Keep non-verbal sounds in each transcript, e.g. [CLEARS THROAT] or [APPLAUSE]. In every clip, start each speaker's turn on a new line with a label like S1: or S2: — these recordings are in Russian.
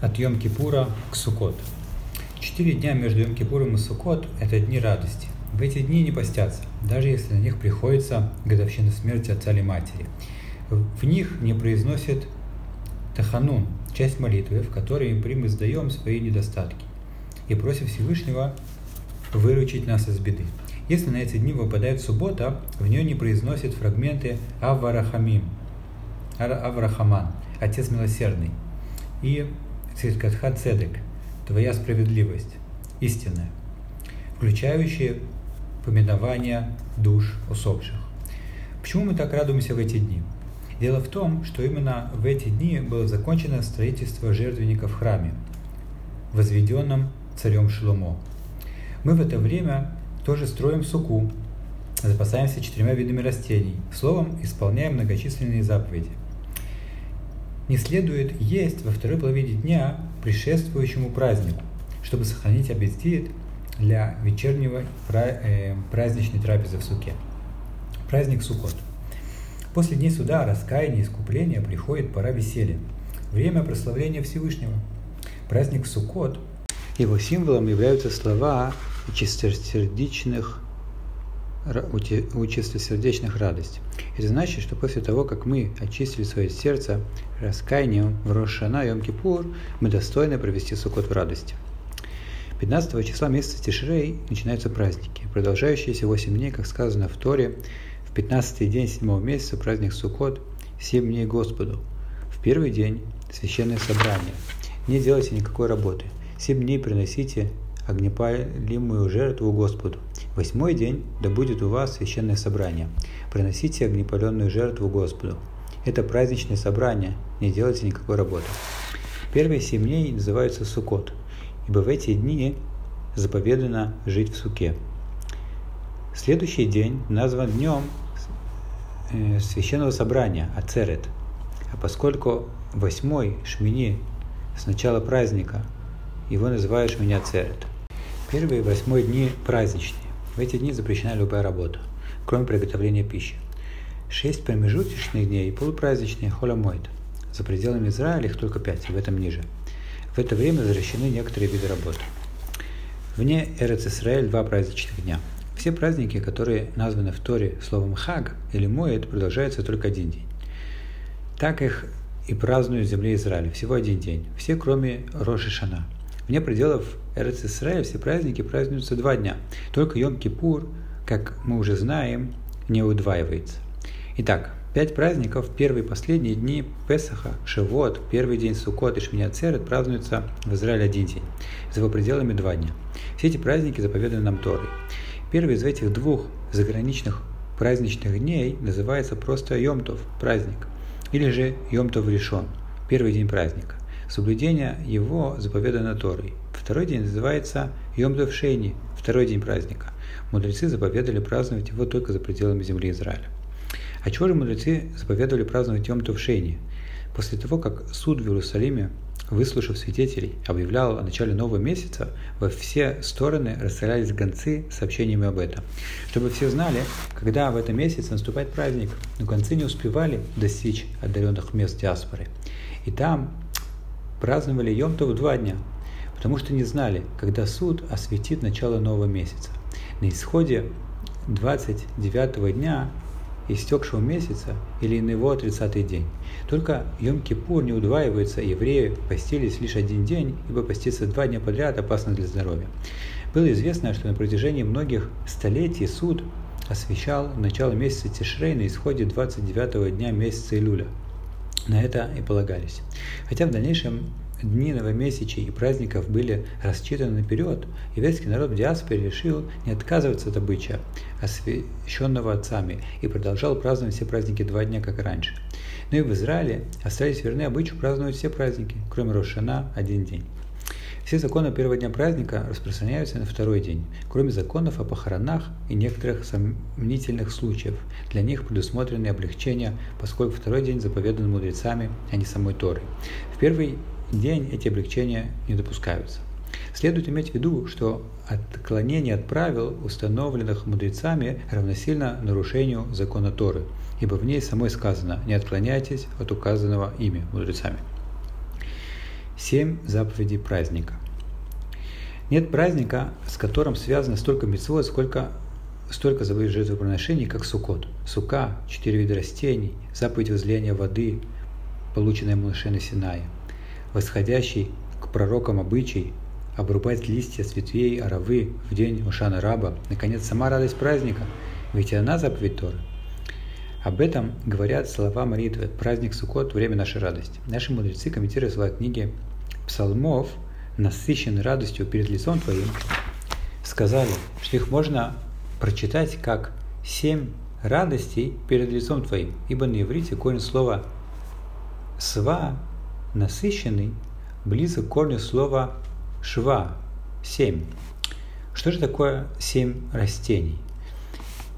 S1: От Йом-Кипура к Сукот. Четыре дня между Йом-Кипуром и Сукот – это дни радости. В эти дни не постятся, даже если на них приходится годовщина смерти отца или матери. В них не произносят Таханун, часть молитвы, в которой мы издаем свои недостатки и просим Всевышнего выручить нас из беды. Если на эти дни выпадает суббота, в нее не произносят фрагменты Аварахамим, Аврахаман, Отец Милосердный, и Цидкатха Цедек, Твоя справедливость, истинная, включающие поминование душ усопших. Почему мы так радуемся в эти дни? Дело в том, что именно в эти дни было закончено строительство жертвенника в храме, возведенном царем Шломо. Мы в это время тоже строим суку, запасаемся четырьмя видами растений, словом, исполняем многочисленные заповеди – не следует есть во второй половине дня предшествующему празднику, чтобы сохранить аппетит для вечернего э, праздничной трапезы в суке. Праздник Суккот. После дней суда, раскаяния искупления приходит пора веселья, время прославления Всевышнего. Праздник Суккот, его символом являются слова чистосердечных у чистосердечных радость. Это значит, что после того, как мы очистили свое сердце раскаянием в Рошана и Йом-Кипур, мы достойны провести Суккот в радости. 15 числа месяца Тишрей начинаются праздники, продолжающиеся 8 дней, как сказано в Торе, в 15 день 7 месяца праздник Суккот, 7 дней Господу. В первый день священное собрание. Не делайте никакой работы. 7 дней приносите огнепалимую жертву Господу. Восьмой день да будет у вас священное собрание. Приносите огнепаленную жертву Господу. Это праздничное собрание, не делайте никакой работы. Первые семь дней называются Сукот, ибо в эти дни заповедано жить в суке. Следующий день назван днем э, священного собрания, Ацерет. А поскольку восьмой Шмини с начала праздника, его называют Шмини Ацерет. Первые восьмой дни праздничные. В эти дни запрещена любая работа, кроме приготовления пищи. Шесть промежуточных дней и полупраздничные холомойт. За пределами Израиля их только пять, в этом ниже. В это время возвращены некоторые виды работы. Вне Эрец Исраэль два праздничных дня. Все праздники, которые названы в Торе словом «хаг» или «моет», продолжаются только один день. Так их и празднуют в земле Израиля, всего один день. Все, кроме Роши Шана – Вне пределов Эрец Исраиль все праздники празднуются два дня. Только Йом-Кипур, как мы уже знаем, не удваивается. Итак, пять праздников, первые и последние дни Песаха, Шивот, первый день Суккот и Шминяцерет празднуются в Израиле один день, за его пределами два дня. Все эти праздники заповеданы нам Торой. Первый из этих двух заграничных праздничных дней называется просто Йомтов, праздник, или же Йомтов решен, первый день праздника. Соблюдение его заповедано Торой. Второй день называется Йом Шейни, второй день праздника. Мудрецы заповедали праздновать его только за пределами земли Израиля. А чего же мудрецы заповедовали праздновать Йом Шейни? После того, как суд в Иерусалиме, выслушав свидетелей, объявлял о начале нового месяца, во все стороны расстрелялись гонцы с сообщениями об этом. Чтобы все знали, когда в этом месяце наступает праздник, но гонцы не успевали достичь отдаленных мест диаспоры. И там праздновали Йомтов два дня, потому что не знали, когда суд осветит начало нового месяца. На исходе 29 дня истекшего месяца или на его 30 день. Только Йом-Кипур не удваивается, евреи постились лишь один день, ибо поститься два дня подряд опасно для здоровья. Было известно, что на протяжении многих столетий суд освещал начало месяца Тишрей на исходе 29 дня месяца Илюля – на это и полагались. Хотя в дальнейшем дни новомесячий и праздников были рассчитаны наперед, еврейский народ в диаспоре решил не отказываться от обычая, освященного отцами, и продолжал праздновать все праздники два дня, как и раньше. Но и в Израиле остались верны обычаю праздновать все праздники, кроме Рошана, один день. Все законы первого дня праздника распространяются на второй день, кроме законов о похоронах и некоторых сомнительных случаев. Для них предусмотрены облегчения, поскольку второй день заповедан мудрецами, а не самой Торой. В первый день эти облегчения не допускаются. Следует иметь в виду, что отклонение от правил, установленных мудрецами, равносильно нарушению закона Торы, ибо в ней самой сказано «не отклоняйтесь от указанного ими мудрецами». Семь заповедей праздника. Нет праздника, с которым связано столько митцвот, сколько столько заповедей жертвоприношений, как Сукот. Сука, четыре вида растений, заповедь возлияния воды, полученная Моше на Синае, восходящий к пророкам обычай обрубать листья с ветвей аравы в день Ушана Раба, наконец, сама радость праздника, ведь она заповедь Торы. Об этом говорят слова молитвы «Праздник Суккот – время нашей радости». Наши мудрецы, комментируя слова книги псалмов, насыщенный радостью перед лицом Твоим, сказали, что их можно прочитать как «семь радостей перед лицом Твоим», ибо на иврите корень слова «сва» – насыщенный, близок к корню слова «шва» – «семь». Что же такое семь растений?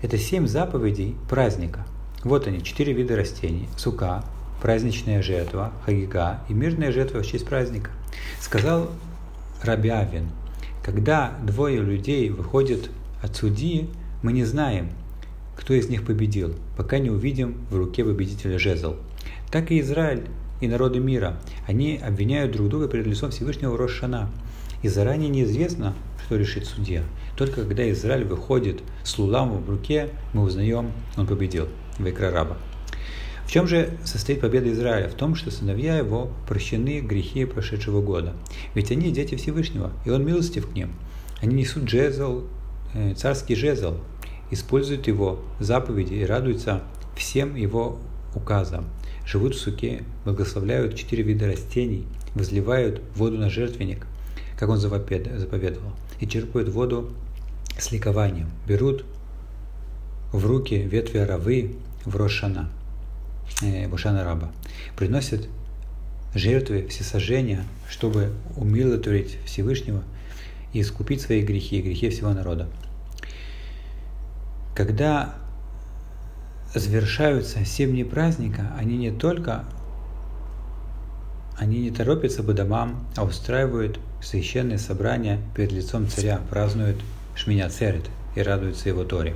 S1: Это семь заповедей праздника. Вот они, четыре вида растений. Сука, праздничная жертва, хагига и мирная жертва в честь праздника. Сказал Рабиавин, когда двое людей выходят от судьи, мы не знаем, кто из них победил, пока не увидим в руке победителя жезл. Так и Израиль и народы мира. Они обвиняют друг друга перед лицом Всевышнего Рошана. И заранее неизвестно, что решит судья. Только когда Израиль выходит с луламом в руке, мы узнаем, он победил. Вайкра раба. В чем же состоит победа Израиля? В том, что сыновья его прощены грехи прошедшего года. Ведь они дети Всевышнего, и он милостив к ним. Они несут жезл, э, царский жезл, используют его заповеди и радуются всем его указам. Живут в суке, благословляют четыре вида растений, возливают воду на жертвенник, как он заповедовал, и черпают воду с ликованием. Берут в руки ветви аравы в Рошана э, Бушана Раба, приносят жертвы всесожжения, чтобы умилотворить Всевышнего и искупить свои грехи и грехи всего народа. Когда завершаются семь дней праздника, они не только они не торопятся по домам, а устраивают священные собрания перед лицом царя, празднуют Шминя Церет и радуются его Торе.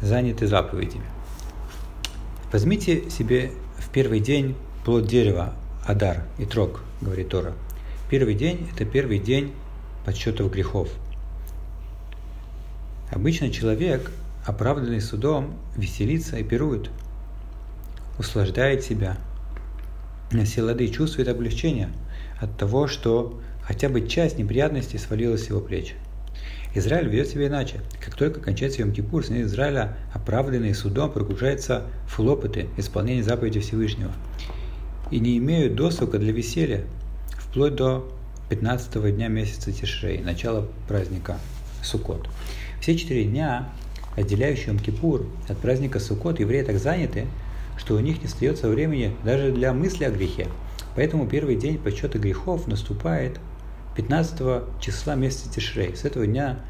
S1: Заняты заповедями. Возьмите себе в первый день плод дерева, Адар и Трог, говорит Тора. Первый день – это первый день подсчетов грехов. Обычно человек, оправданный судом, веселится и пирует, услаждает себя. На все лады чувствует облегчение от того, что хотя бы часть неприятностей свалилась с его плеч – Израиль ведет себя иначе. Как только кончается Йом-Кипур, сыны Израиля, оправданные судом, погружаются в исполнения заповеди Всевышнего и не имеют досуга для веселья, вплоть до 15 дня месяца Тишрей, начала праздника Суккот. Все четыре дня, отделяющие Йом-Кипур от праздника Суккот, евреи так заняты, что у них не остается времени даже для мысли о грехе. Поэтому первый день подсчета грехов наступает 15 числа месяца Тишрей. С этого дня,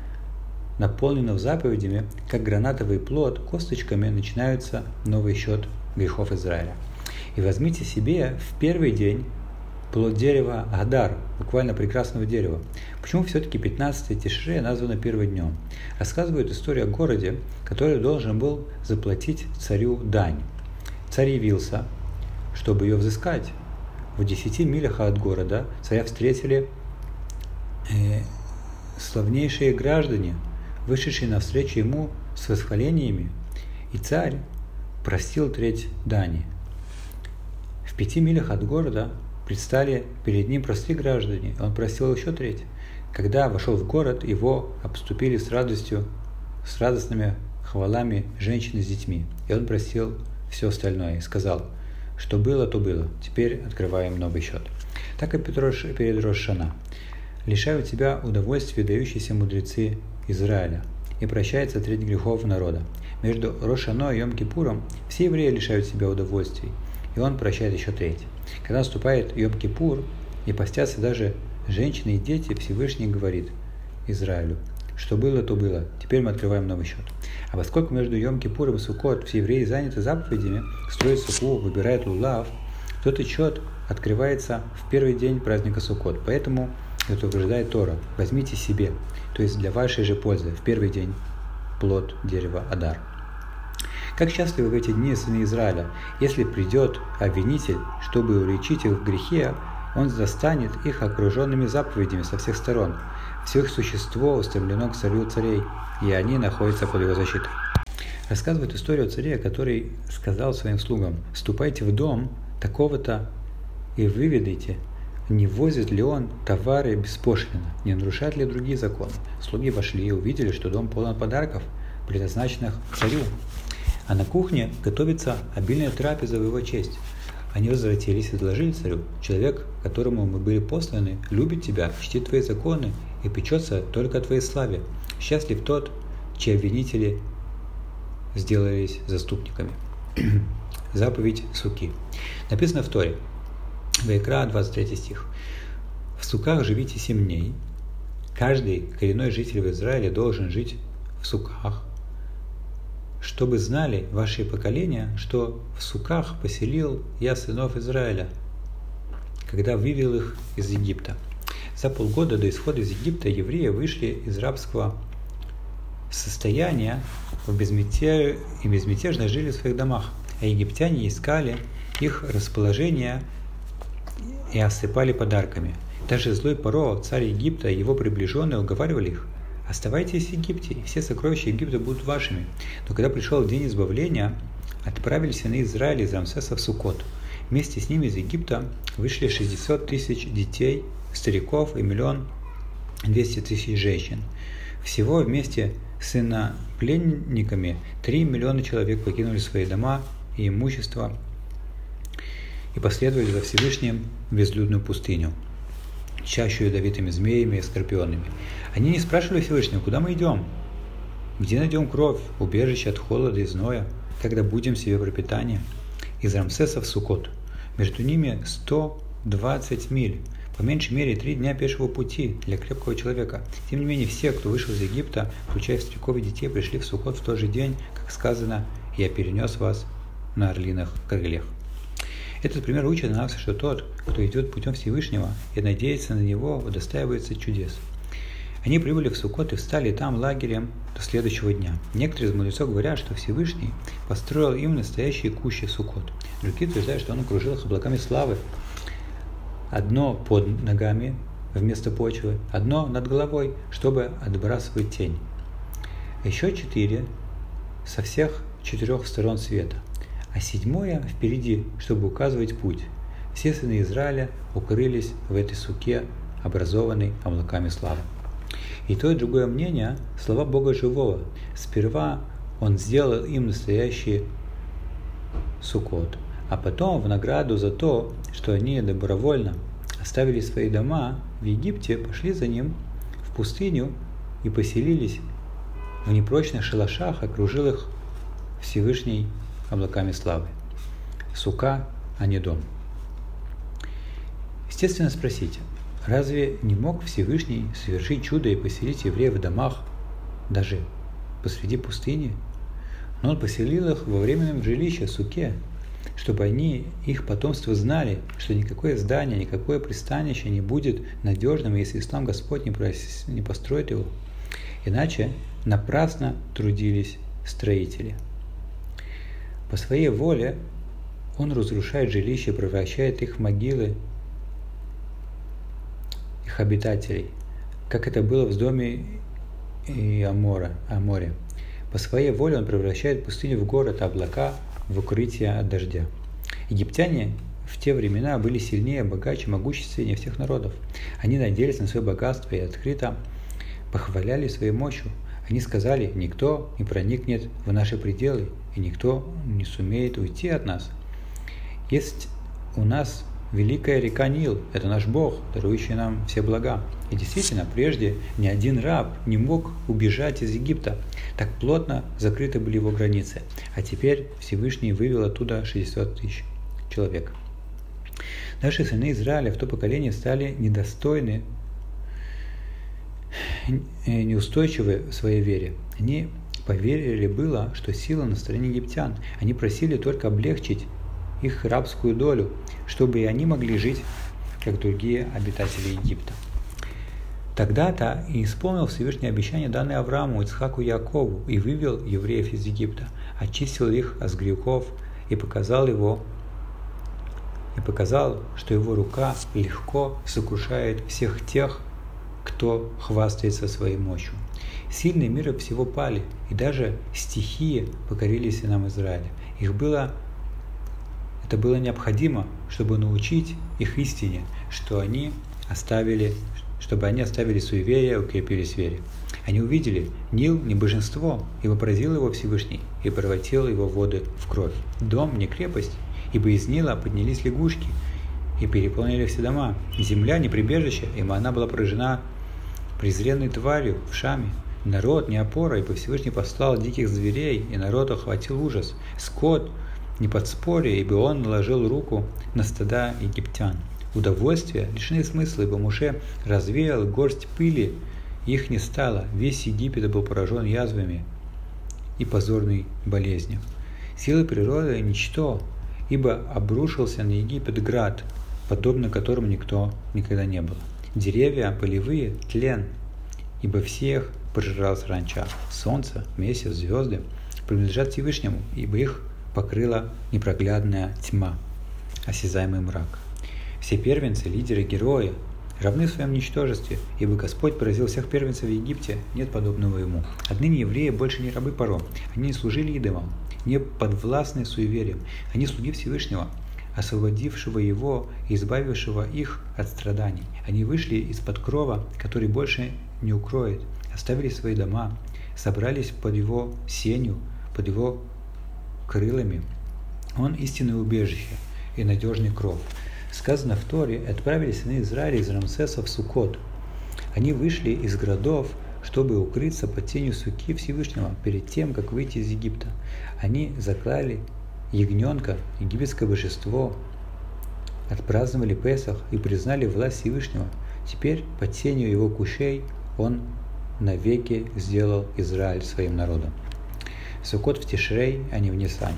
S1: наполненного заповедями, как гранатовый плод, косточками начинается новый счет грехов Израиля. И возьмите себе в первый день плод дерева Адар, буквально прекрасного дерева. Почему все-таки 15 Тишре названо первым днем? Рассказывают историю о городе, который должен был заплатить царю дань. Царь явился, чтобы ее взыскать. В 10 милях от города царя встретили э, славнейшие граждане, вышедшие навстречу ему с восхвалениями, и царь простил треть дани. В пяти милях от города предстали перед ним простые граждане, он простил еще треть. Когда вошел в город, его обступили с радостью, с радостными хвалами женщины с детьми. И он простил все остальное и сказал, что было, то было. Теперь открываем новый счет. Так и перед Рошана лишают тебя удовольствия дающиеся мудрецы Израиля, и прощается треть грехов народа. Между Рошано и Йом-Кипуром все евреи лишают себя удовольствий, и он прощает еще треть. Когда наступает Йом-Кипур, и постятся даже женщины и дети, Всевышний говорит Израилю, что было, то было. Теперь мы открываем новый счет. А поскольку между Йом-Кипуром и Суккот все евреи заняты заповедями, строят суку, выбирают лулав, тот отчет открывается в первый день праздника Суккот. Поэтому это утверждает Тора. Возьмите себе, то есть для вашей же пользы, в первый день плод дерева Адар. Как счастливы в эти дни сыны Израиля! Если придет обвинитель, чтобы уличить их в грехе, он застанет их окруженными заповедями со всех сторон. Все их существо устремлено к царю царей, и они находятся под его защитой. Рассказывает историю о царе, который сказал своим слугам, «Ступайте в дом такого-то и выведайте, не возит ли он товары беспошлино, не нарушает ли другие законы. Слуги вошли и увидели, что дом полон подарков, предназначенных царю. А на кухне готовится обильная трапеза в его честь. Они возвратились и изложили царю, человек, которому мы были посланы, любит тебя, чтит твои законы и печется только о твоей славе. Счастлив тот, чьи обвинители сделались заступниками. [CLEARS THROAT] Заповедь Суки. Написано в Торе. Вайкра, 23 стих. В суках живите семь дней. Каждый коренной житель в Израиле должен жить в суках, чтобы знали ваши поколения, что в суках поселил я сынов Израиля, когда вывел их из Египта. За полгода до исхода из Египта евреи вышли из рабского состояния в безмятеж... и безмятежно жили в своих домах, а египтяне искали их расположение и осыпали подарками. Даже злой Паро, царь Египта и его приближенные уговаривали их, «Оставайтесь в Египте, и все сокровища Египта будут вашими». Но когда пришел день избавления, отправились сыны Израиля из Рамсеса в Сукот. Вместе с ними из Египта вышли 60 тысяч детей, стариков и миллион 200 тысяч женщин. Всего вместе с пленниками 3 миллиона человек покинули свои дома и имущество и последовали за Всевышним в безлюдную пустыню, чащу ядовитыми змеями и скорпионами. Они не спрашивали Всевышнего, куда мы идем, где найдем кровь, убежище от холода и зноя, когда будем себе пропитание. Из Рамсеса в Сукот. Между ними 120 миль, по меньшей мере три дня пешего пути для крепкого человека. Тем не менее, все, кто вышел из Египта, включая стариков и детей, пришли в Сукот в тот же день, как сказано, «Я перенес вас на орлиных крыльях». Этот пример учит нас, что тот, кто идет путем Всевышнего и надеется на него, удостаивается чудес. Они прибыли в Сукот и встали там лагерем до следующего дня. Некоторые из мудрецов говорят, что Всевышний построил им настоящие кущи Сукот. Другие утверждают, что он окружил их облаками славы. Одно под ногами вместо почвы, одно над головой, чтобы отбрасывать тень. Еще четыре со всех четырех сторон света – а седьмое впереди, чтобы указывать путь. Все сыны Израиля укрылись в этой суке, образованной облаками славы. И то, и другое мнение – слова Бога Живого. Сперва Он сделал им настоящий сукот, а потом в награду за то, что они добровольно оставили свои дома в Египте, пошли за Ним в пустыню и поселились в непрочных шалашах, окружил их Всевышний облаками славы. Сука, а не дом. Естественно, спросите, разве не мог Всевышний совершить чудо и поселить евреев в домах, даже посреди пустыни? Но он поселил их во временном жилище, суке, чтобы они, их потомство знали, что никакое здание, никакое пристанище не будет надежным, если ислам Господь не, прос... не построит его. Иначе напрасно трудились строители – по своей воле он разрушает жилища, превращает их в могилы их обитателей, как это было в доме и Амора, Аморе. По своей воле он превращает пустыню в город, а облака в укрытие от дождя. Египтяне в те времена были сильнее, богаче, могущественнее всех народов. Они надеялись на свое богатство и открыто похваляли своей мощью. Они сказали, никто не проникнет в наши пределы, и никто не сумеет уйти от нас. Есть у нас великая река Нил, это наш Бог, дарующий нам все блага. И действительно, прежде ни один раб не мог убежать из Египта, так плотно закрыты были его границы. А теперь Всевышний вывел оттуда 60 тысяч человек. Наши сыны Израиля в то поколение стали недостойны, неустойчивы в своей вере. Они поверили было, что сила на стороне египтян. Они просили только облегчить их рабскую долю, чтобы и они могли жить, как другие обитатели Египта. Тогда-то и исполнил Всевышнее обещание, данное Аврааму, Ицхаку и Якову, и вывел евреев из Египта. очистил их от грехов и показал его и показал, что его рука легко сокрушает всех тех, кто хвастается своей мощью. Сильные мира всего пали, и даже стихии покорились и нам Израиля. Их было, это было необходимо, чтобы научить их истине, что они оставили, чтобы они оставили суеверие, укрепились в вере. Они увидели Нил не божество, ибо поразил его Всевышний и превратил его воды в кровь. Дом не крепость, ибо из Нила поднялись лягушки и переполнили все дома. Земля не прибежище, ибо она была поражена презренной тварью в Шаме. Народ не опора, ибо Всевышний послал диких зверей, и народ охватил ужас. Скот не подспорье, ибо он наложил руку на стада египтян. Удовольствие лишены смысла, ибо Муше развеял горсть пыли, их не стало. Весь Египет был поражен язвами и позорной болезнью. Силы природы – ничто, ибо обрушился на Египет град, подобно которому никто никогда не был. Деревья полевые – тлен, ибо всех пожирал саранча. Солнце, месяц, звезды принадлежат Всевышнему, ибо их покрыла непроглядная тьма, осязаемый мрак. Все первенцы, лидеры, герои равны в своем ничтожестве, ибо Господь поразил всех первенцев в Египте, нет подобного ему. Отныне евреи больше не рабы Паро, они не служили идолам, не подвластны суевериям, они слуги Всевышнего, освободившего его и избавившего их от страданий. Они вышли из-под крова, который больше не укроет, оставили свои дома, собрались под его сенью, под его крылами. Он истинное убежище и надежный кров. Сказано в Торе, отправились сыны Израиля из Рамсеса в Сукот. Они вышли из городов, чтобы укрыться под тенью суки Всевышнего перед тем, как выйти из Египта. Они заклали ягненка, египетское божество, отпраздновали Песах и признали власть Всевышнего. Теперь под тенью его кушей он навеки сделал Израиль своим народом. Сукот в Тишрей, а не в Нисане.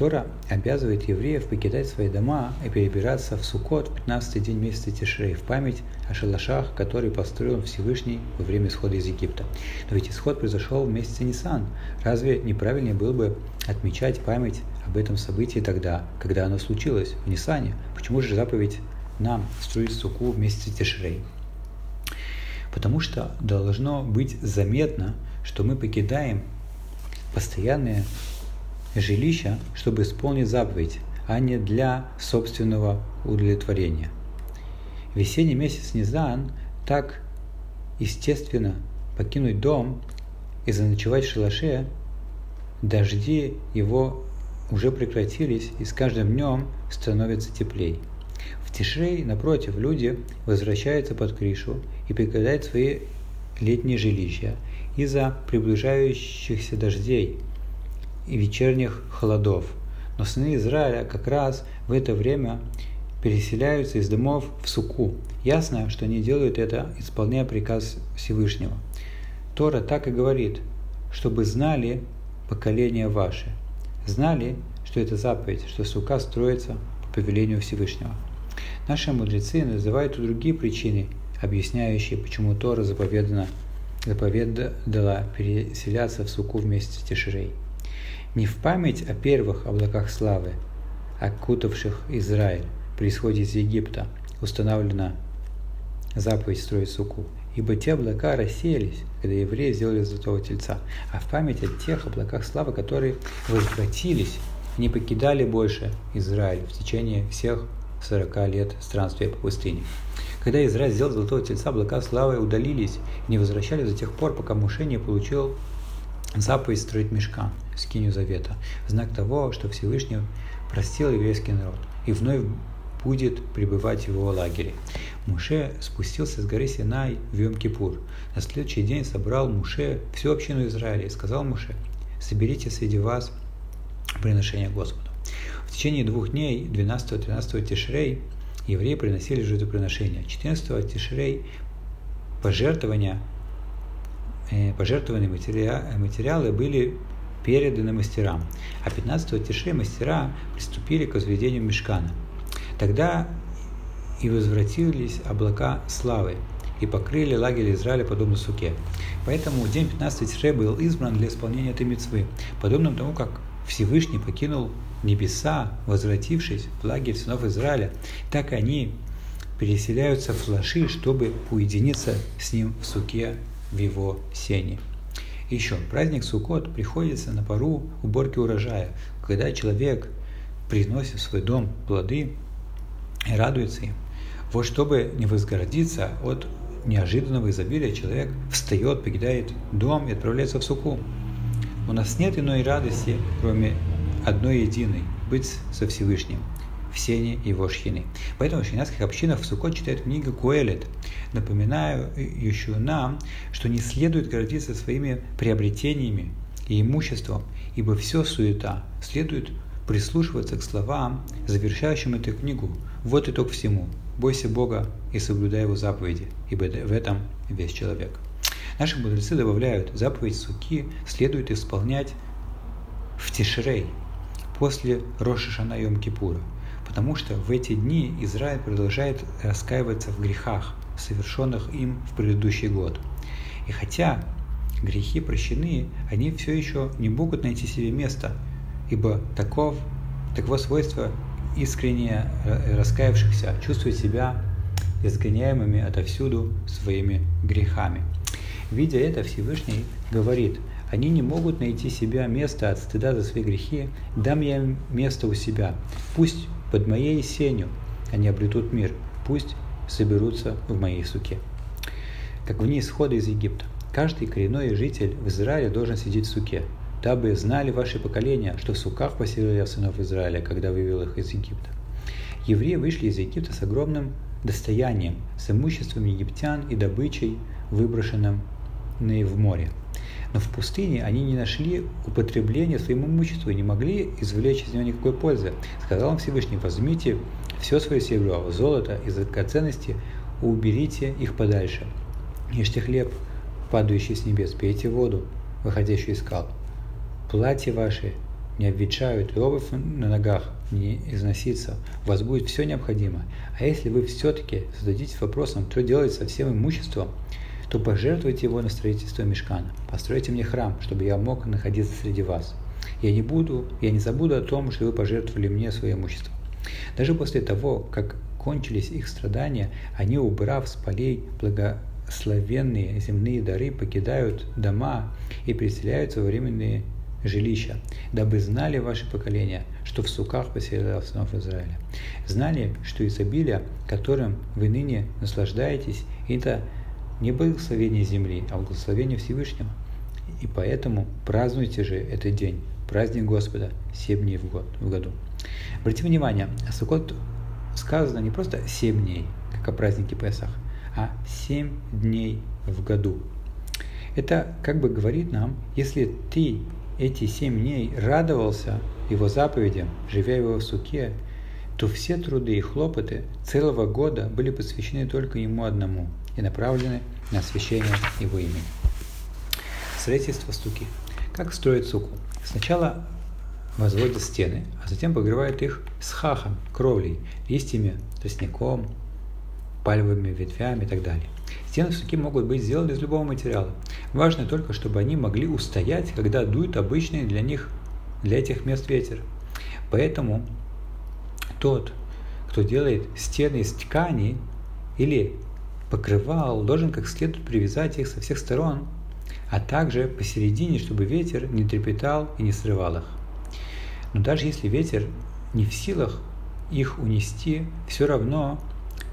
S1: Тора обязывает евреев покидать свои дома и перебираться в Сукот в 15 день месяца Тишрей в память о шалашах, которые построил Всевышний во время исхода из Египта. Но ведь исход произошел в месяце Нисан. Разве неправильнее было бы отмечать память об этом событии тогда, когда оно случилось, в Нисане? Почему же заповедь нам строить суку в месяце Тишрей? Потому что должно быть заметно, что мы покидаем постоянные жилища, чтобы исполнить заповедь, а не для собственного удовлетворения. Весенний месяц Низан так естественно покинуть дом и заночевать в шалаше, дожди его уже прекратились и с каждым днем становится теплей. В напротив, люди возвращаются под крышу и покидают свои летние жилища из-за приближающихся дождей – и вечерних холодов. Но сыны Израиля как раз в это время переселяются из домов в суку. Ясно, что они делают это, исполняя приказ Всевышнего. Тора так и говорит, чтобы знали поколения ваши. Знали, что это заповедь, что сука строится по повелению Всевышнего. Наши мудрецы называют и другие причины, объясняющие, почему Тора заповедана, заповедала переселяться в суку вместе с Тишерей. Не в память о первых облаках славы, окутавших Израиль при исходе из Египта, установлена заповедь строить суку, ибо те облака рассеялись, когда евреи сделали золотого тельца, а в память о тех облаках славы, которые возвратились, не покидали больше Израиль в течение всех 40 лет странствия по пустыне. Когда Израиль сделал золотого тельца, облака славы удалились и не возвращались до тех пор, пока Муше не получил заповедь строить мешкан, скиню завета, знак того, что Всевышний простил еврейский народ и вновь будет пребывать в его лагере. Муше спустился с горы Синай в Йом-Кипур. На следующий день собрал Муше всю общину Израиля и сказал Муше, соберите среди вас приношение Господу. В течение двух дней, 12-13 Тишрей, евреи приносили жертвоприношения. 14 Тишрей пожертвования Э, пожертвованные материалы были переданы мастерам, а 15 тише мастера приступили к возведению мешкана. Тогда и возвратились облака славы, и покрыли лагерь Израиля подобно суке. Поэтому день 15 Тишре был избран для исполнения этой мецвы, подобно тому, как Всевышний покинул небеса, возвратившись в лагерь сынов Израиля, так они переселяются в Лаши, чтобы уединиться с ним в суке в его сене. Еще, праздник Суккот приходится на пару уборки урожая, когда человек приносит в свой дом плоды и радуется им. Вот чтобы не возгордиться от неожиданного изобилия, человек встает, покидает дом и отправляется в суку. У нас нет иной радости, кроме одной единой – быть со Всевышним в сене его шхины. Поэтому в шхинатских общинах в Сукот читают книгу Куэлет, напоминающую нам, что не следует гордиться своими приобретениями и имуществом, ибо все суета, следует прислушиваться к словам, завершающим эту книгу. Вот итог всему. Бойся Бога и соблюдай Его заповеди, ибо в этом весь человек. Наши мудрецы добавляют, заповедь Суки следует исполнять в Тишрей, после Рошишана Йом Кипура, потому что в эти дни Израиль продолжает раскаиваться в грехах, совершенных им в предыдущий год. И хотя грехи прощены, они все еще не могут найти себе места, ибо таков, таково свойство искренне раскаявшихся чувствовать себя изгоняемыми отовсюду своими грехами. Видя это, Всевышний говорит, они не могут найти себя место от стыда за свои грехи, дам я им место у себя. Пусть под моей сенью они обретут мир, пусть соберутся в моей суке. Как в дни исхода из Египта. Каждый коренной житель в Израиле должен сидеть в суке, дабы знали ваши поколения, что в суках поселил сынов Израиля, когда вывел их из Египта. Евреи вышли из Египта с огромным достоянием, с имуществом египтян и добычей, выброшенным в море. Но в пустыне они не нашли употребления своему имуществу и не могли извлечь из него никакой пользы. Сказал им Всевышний, возьмите все свое серебро, золото и драгоценности, уберите их подальше. Ешьте хлеб, падающий с небес, пейте воду, выходящую из скал. Платья ваши не обветшают, и обувь на ногах не износится, у вас будет все необходимое. А если вы все-таки зададитесь вопросом, что делать со всем имуществом, то пожертвуйте его на строительство мешкана. Постройте мне храм, чтобы я мог находиться среди вас. Я не буду, я не забуду о том, что вы пожертвовали мне свое имущество. Даже после того, как кончились их страдания, они, убрав с полей благословенные земные дары, покидают дома и переселяются во временные жилища, дабы знали ваши поколения, что в суках поселял сынов Израиля. Знали, что изобилие, которым вы ныне наслаждаетесь, это не благословение земли, а благословение Всевышнего. И поэтому празднуйте же этот день, праздник Господа, 7 дней в, год, в году. Обратите внимание, Суккот сказано не просто 7 дней, как о празднике Песах, а 7 дней в году. Это как бы говорит нам, если ты эти семь дней радовался его заповедям, живя его в суке, то все труды и хлопоты целого года были посвящены только ему одному – и направлены на освящение его имени. Строительство стуки. Как строить суку? Сначала возводят стены, а затем покрывают их с хахом, кровлей, листьями, тростником, пальмовыми ветвями и так далее. Стены суки могут быть сделаны из любого материала. Важно только, чтобы они могли устоять, когда дует обычный для них, для этих мест ветер. Поэтому тот, кто делает стены из ткани или покрывал должен как следует привязать их со всех сторон, а также посередине, чтобы ветер не трепетал и не срывал их. Но даже если ветер не в силах их унести, все равно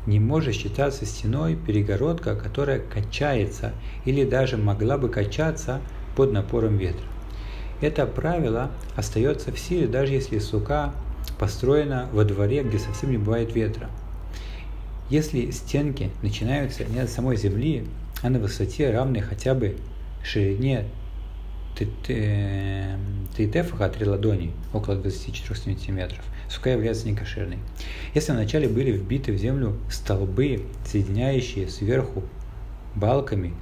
S1: не может считаться стеной перегородка, которая качается или даже могла бы качаться под напором ветра. Это правило остается в силе, даже если сука построена во дворе, где совсем не бывает ветра. Если стенки начинаются не от самой земли, а на высоте, равной хотя бы ширине Тейтефаха, три ладони, около 24 сантиметров, сука является некошерной. Если вначале были вбиты в землю столбы, соединяющие сверху балками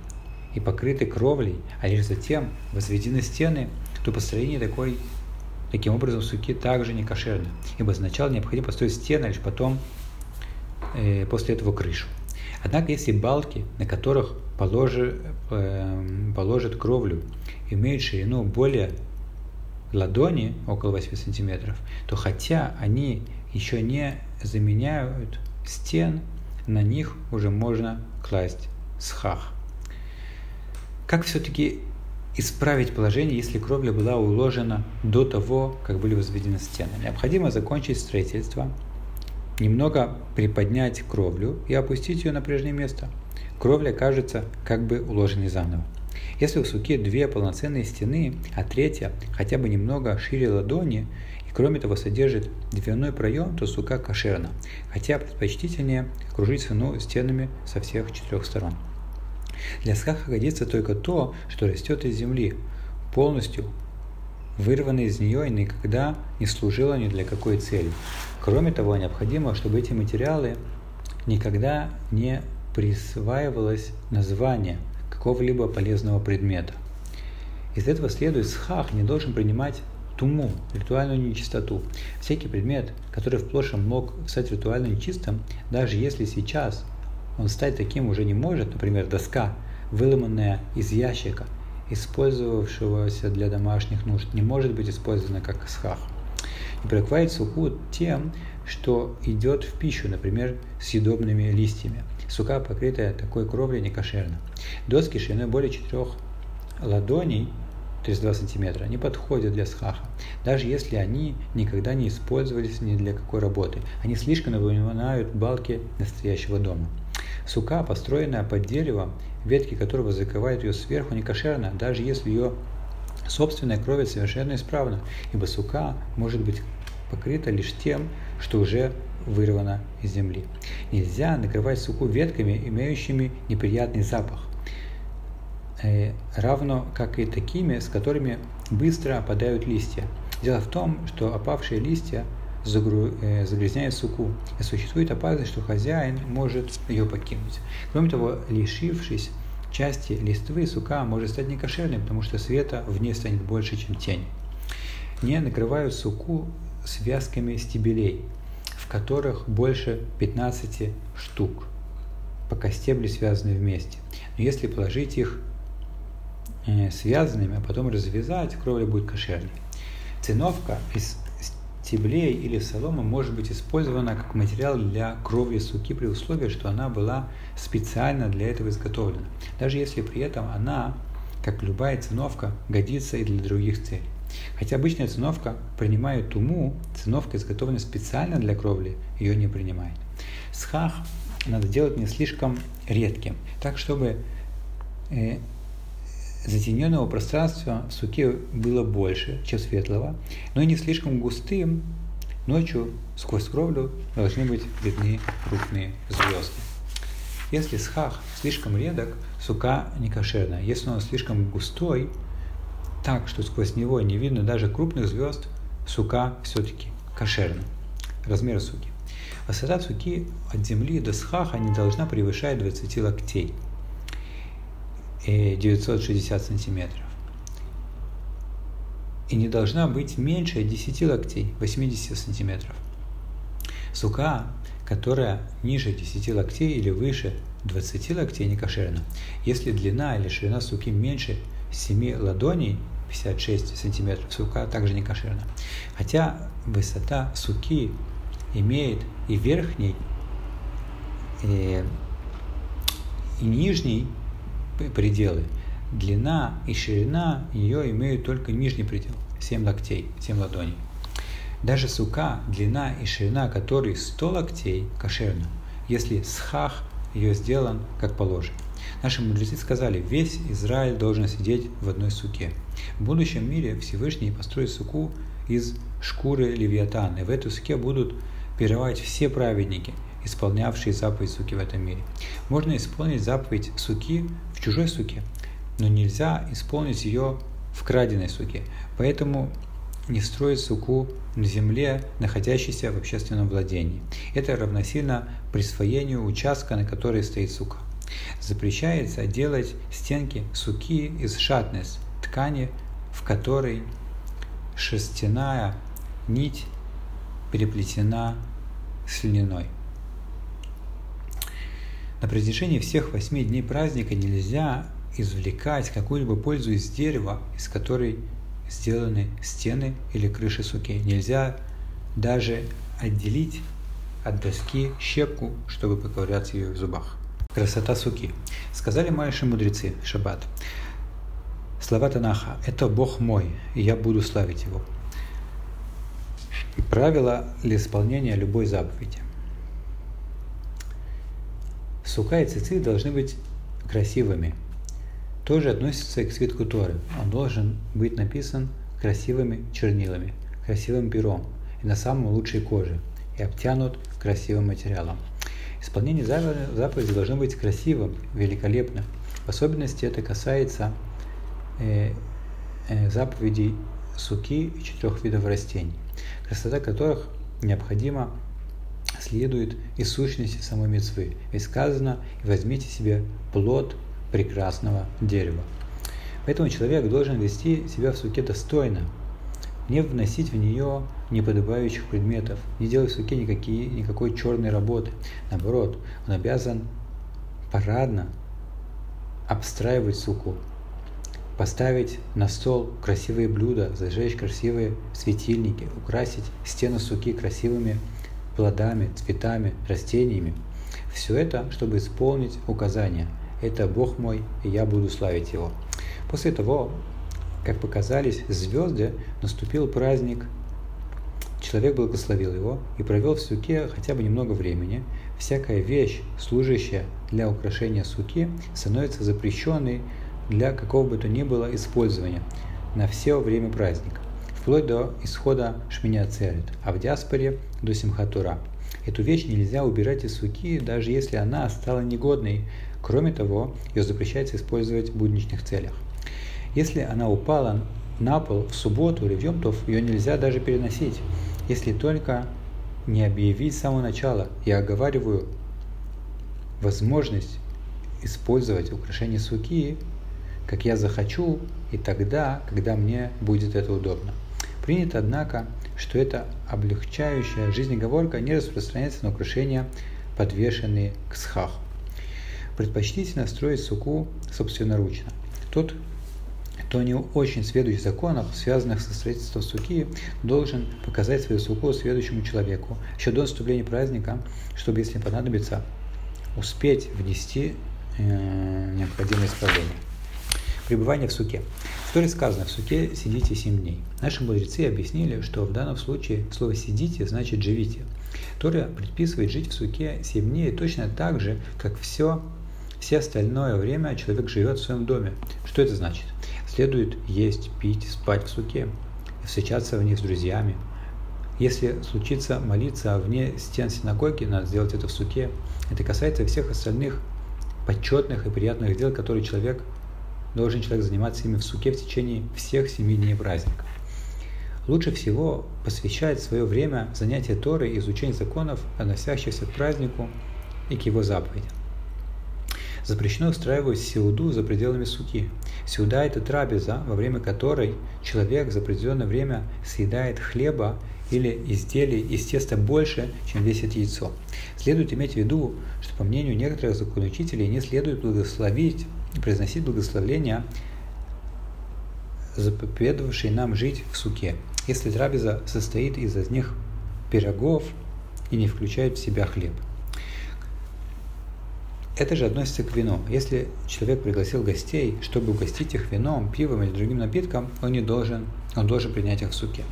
S1: и покрыты кровлей, а лишь затем возведены стены, то построение такой, таким образом суки также не ибо сначала необходимо построить стены, а лишь потом э, после этого крышу. Однако если балки, на которых положи, э, положат кровлю, имеют ширину более ладони, около 8 сантиметров, то хотя они еще не заменяют стен, на них уже можно класть схах. Как все-таки исправить положение, если кровля была уложена до того, как были возведены стены? Необходимо закончить строительство, немного приподнять кровлю и опустить ее на прежнее место. Кровля кажется как бы уложенной заново. Если у суки две полноценные стены, а третья хотя бы немного шире ладони, и кроме того содержит дверной проем, то сука кошерна, хотя предпочтительнее окружить стену стенами со всех четырех сторон. Для схаха годится только то, что растет из земли, полностью вырванное из нее и никогда не служило ни для какой цели. Кроме того, необходимо, чтобы эти материалы никогда не присваивалось название – какого-либо полезного предмета. Из этого следует, схах не должен принимать туму, ритуальную нечистоту. Всякий предмет, который в прошлом мог стать ритуально нечистым, даже если сейчас он стать таким уже не может, например, доска, выломанная из ящика, использовавшегося для домашних нужд, не может быть использована как схах. И прикрывает суху тем, что идет в пищу, например, съедобными листьями – Сука, покрытая такой кровлей, не кошерна. Доски шириной более 4 ладоней 32 сантиметра не подходят для схаха, даже если они никогда не использовались ни для какой работы. Они слишком напоминают балки настоящего дома. Сука, построенная под деревом, ветки которого закрывают ее сверху, не кошерна, даже если ее собственная кровь совершенно исправна, ибо сука может быть покрыта лишь тем, что уже вырвана из земли. Нельзя накрывать суку ветками, имеющими неприятный запах, э, равно как и такими, с которыми быстро опадают листья. Дело в том, что опавшие листья э, загрязняют суку, и существует опасность, что хозяин может ее покинуть. Кроме того, лишившись части листвы, сука может стать некошерной, потому что света в ней станет больше, чем тень. Не накрывают суку связками стебелей, в которых больше 15 штук, пока стебли связаны вместе. Но если положить их э, связанными, а потом развязать, кровля будет кошерной. Циновка из стеблей или соломы может быть использована как материал для кровли суки при условии, что она была специально для этого изготовлена, даже если при этом она, как любая циновка, годится и для других целей. Хотя обычная циновка принимает туму, циновка изготовлена специально для кровли, ее не принимает. Схах надо делать не слишком редким, так чтобы э, затененного пространства в суке было больше, чем светлого, но и не слишком густым. Ночью сквозь кровлю должны быть видны крупные звезды. Если схах слишком редок, сука не кошерна. Если он слишком густой, так, что сквозь него не видно даже крупных звезд, сука все-таки кошерна. Размер суки. Высота суки от земли до схаха не должна превышать 20 локтей, 960 сантиметров. И не должна быть меньше 10 локтей, 80 сантиметров. Сука, которая ниже 10 локтей или выше 20 локтей, не кошерна. Если длина или ширина суки меньше 7 ладоней, 56 сантиметров. Сука также не кошерна. Хотя высота суки имеет и верхний, и, и нижний пределы. Длина и ширина ее имеют только нижний предел, 7 локтей, 7 ладоней. Даже сука, длина и ширина которой 100 локтей, кошерна, если схах ее сделан как положено. Наши мудрецы сказали, весь Израиль должен сидеть в одной суке. В будущем мире Всевышний построит суку из шкуры левиатана, и в этой суке будут пировать все праведники, исполнявшие заповедь суки в этом мире. Можно исполнить заповедь суки чужой суке, но нельзя исполнить ее в краденой суке. Поэтому не строить суку на земле, находящейся в общественном владении. Это равносильно присвоению участка, на которой стоит сука. Запрещается делать стенки суки из шатнес, ткани, в которой шерстяная нить переплетена с льняной. На протяжении всех восьми дней праздника нельзя извлекать какую-либо пользу из дерева, из которой сделаны стены или крыши суки. Нельзя даже отделить от доски щепку, чтобы поковыряться ее в зубах. Красота суки. Сказали майши мудрецы в шаббат. Слова Танаха – это Бог мой, и я буду славить Его. Правило для исполнения любой заповеди. Сука и цицит должны быть красивыми. Тоже относится и к свитку Торы. Он должен быть написан красивыми чернилами, красивым пером и на самой лучшей коже и обтянут красивым материалом. Исполнение заповеди должно быть красивым, великолепным. В особенности это касается э, э, заповедей суки и четырех видов растений, красота которых необходимо следует из сущности самой мецвы. Ведь сказано, возьмите себе плод прекрасного дерева. Поэтому человек должен вести себя в суке достойно, не вносить в нее неподобающих предметов, не делать в суке никакие, никакой черной работы. Наоборот, он обязан парадно обстраивать суку, поставить на стол красивые блюда, зажечь красивые светильники, украсить стену суки красивыми плодами, цветами, растениями. Все это, чтобы исполнить указания. Это Бог мой, и я буду славить Его. После того, как показались звезды, наступил праздник. Человек благословил его и провел в суке хотя бы немного времени. Всякая вещь, служащая для украшения суки, становится запрещенной для какого бы то ни было использования на все время праздника, вплоть до исхода Шминя Церет, а в диаспоре до Симхатура. Эту вещь нельзя убирать из суки, даже если она стала негодной. Кроме того, ее запрещается использовать в будничных целях. Если она упала на пол в субботу или в Йомтов, ее нельзя даже переносить, если только не объявить с самого начала. Я оговариваю возможность использовать украшение суки как я захочу, и тогда, когда мне будет это удобно. Принято, однако, что эта облегчающая жизнеговорка не распространяется на украшения, подвешенные к схаху. Предпочтительно строить суку собственноручно. Тот, кто не очень сведущий в законах, связанных со строительством суки, должен показать свою суку следующему человеку еще до наступления праздника, чтобы, если понадобится, успеть внести э, необходимые исправления. Пребывание в суке. В Торе сказано, в суке сидите семь дней. Наши мудрецы объяснили, что в данном случае слово «сидите» значит «живите». Тора предписывает жить в суке семь дней точно так же, как все, все остальное время человек живет в своем доме. Что это значит? Следует есть, пить, спать в суке, встречаться в ней с друзьями. Если случится молиться вне стен синагоги, надо сделать это в суке. Это касается всех остальных почетных и приятных дел, которые человек должен человек заниматься ими в суке в течение всех семи дней праздника. Лучше всего посвящать свое время занятию Торы и изучению законов, относящихся к празднику и к его заповедям. Запрещено устраивать сеуду за пределами суки. Сеуда – это трапеза, во время которой человек за определенное время съедает хлеба или изделий из теста больше, чем весит яйцо. Следует иметь в виду, что по мнению некоторых законоучителей не следует благословить произносить благословления, заповедовавшие нам жить в суке, если трапеза состоит из одних пирогов и не включает в себя хлеб. Это же относится к вину. Если человек пригласил гостей, чтобы угостить их вином, пивом или другим напитком, он не должен, он должен принять их в суке.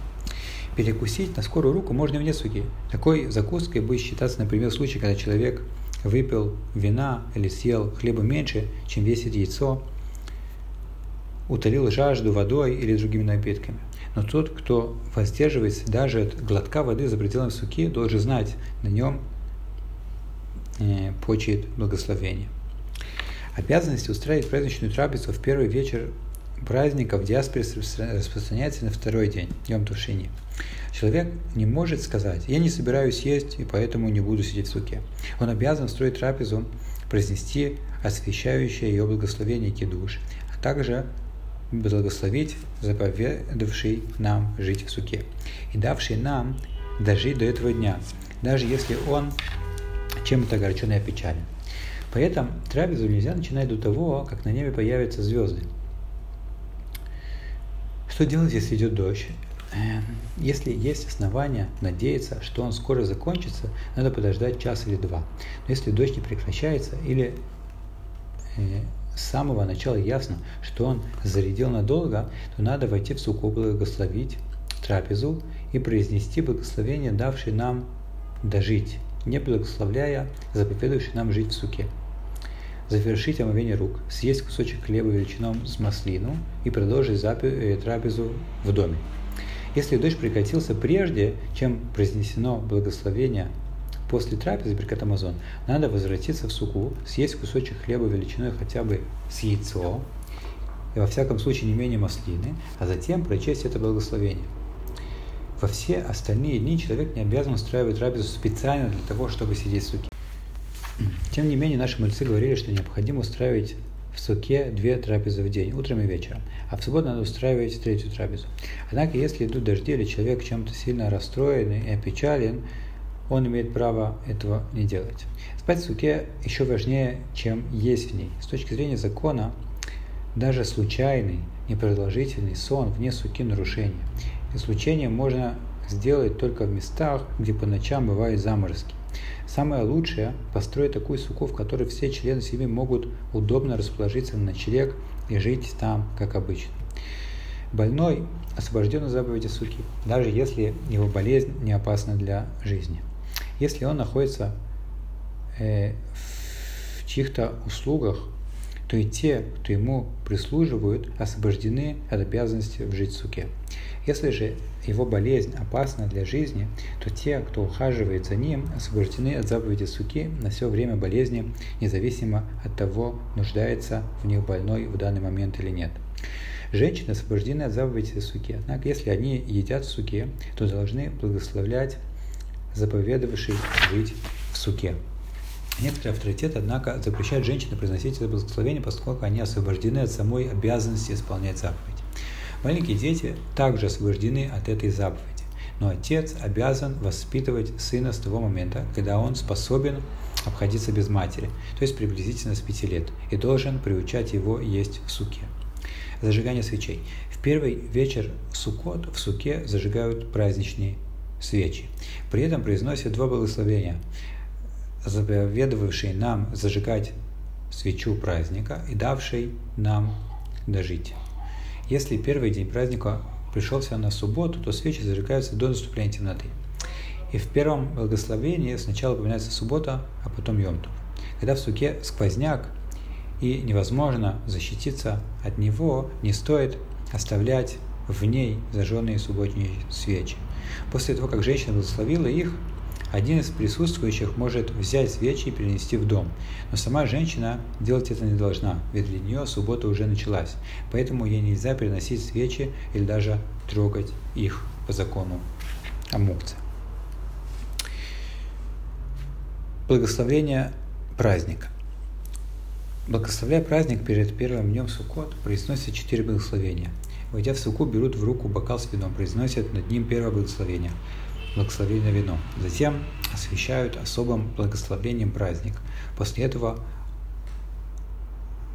S1: Перекусить на скорую руку можно вне суки. Такой закуской будет считаться, например, случай, когда человек выпил вина или съел хлеба меньше, чем весит яйцо, утолил жажду водой или другими напитками. Но тот, кто воздерживается даже от глотка воды за пределами суки, должен знать, на нем э, почет благословение. Обязанность устраивать праздничную трапезу в первый вечер праздника в диаспоре распространяется на второй день, Йом Тушини. Человек не может сказать, я не собираюсь есть и поэтому не буду сидеть в суке. Он обязан строить трапезу, произнести освящающее ее благословение кидуш, а также благословить заповедавший нам жить в суке и давший нам дожить до этого дня, даже если он чем-то огорчен и опечален. Поэтому трапезу нельзя начинать до того, как на небе появятся звезды. Что делать, если идет дождь? Эм, если есть основания надеяться, что он скоро закончится, надо подождать час или два. Но если дождь не прекращается или э, с самого начала ясно, что он зарядил надолго, то надо войти в суку, благословить трапезу и произнести благословение, давшее нам дожить, не благословляя заповедующий нам жить в суке. Завершить омовение рук, съесть кусочек хлеба величином с маслину и продолжить э, трапезу в доме. Если дождь прекратился прежде, чем произнесено благословение после трапезы Беркат Амазон, надо возвратиться в суку, съесть кусочек хлеба величиной хотя бы с яйцо, и во всяком случае не менее маслины, а затем прочесть это благословение. Во все остальные дни человек не обязан устраивать трапезу специально для того, чтобы сидеть в суке. Тем не менее, наши мальцы говорили, что необходимо устраивать в суке две трапезы в день, утром и вечером, а в субботу надо устраивать третью трапезу. Однако, если идут дожди или человек чем-то сильно расстроен и опечален, он имеет право этого не делать. Спать в суке еще важнее, чем есть в ней. С точки зрения закона, даже случайный, непродолжительный сон вне суки нарушение. Исключение можно сделать только в местах, где по ночам бывают заморозки. Самое лучшее – построить такую суку, в которой все члены семьи могут удобно расположиться на ночлег и жить там, как обычно. Больной освобожден от заповеди суки, даже если его болезнь не опасна для жизни. Если он находится э, в чьих-то услугах, то и те, кто ему прислуживают, освобождены от обязанности жить в суке. Если же его болезнь опасна для жизни, то те, кто ухаживает за ним, освобождены от заповеди суки на все время болезни, независимо от того, нуждается в них больной в данный момент или нет. Женщины освобождены от заповеди суки, однако если они едят суке, то должны благословлять заповедовавший жить в суке. Некоторые авторитеты, однако, запрещают женщинам произносить это благословение, поскольку они освобождены от самой обязанности исполнять заповедь. Маленькие дети также освобождены от этой заповеди, но отец обязан воспитывать сына с того момента, когда он способен обходиться без матери, то есть приблизительно с пяти лет, и должен приучать его есть в суке. Зажигание свечей. В первый вечер Суккот в суке зажигают праздничные свечи. При этом произносят два благословения, заповедовавшие нам зажигать свечу праздника и давший нам дожить. Если первый день праздника пришелся на субботу, то свечи зажигаются до наступления темноты. И в первом благословении сначала упоминается суббота, а потом Йомтов. Когда в суке сквозняк и невозможно защититься от него, не стоит оставлять в ней зажженные субботние свечи. После того, как женщина благословила их, один из присутствующих может взять свечи и перенести в дом. Но сама женщина делать это не должна, ведь для нее суббота уже началась. Поэтому ей нельзя переносить свечи или даже трогать их по закону Амукца. Благословение праздника. Благословляя праздник перед первым днем Суккот, произносят четыре благословения. Войдя в Суку, берут в руку бокал с вином, произносят над ним первое благословение – благословение вино. Затем освещают особым благословением праздник. После этого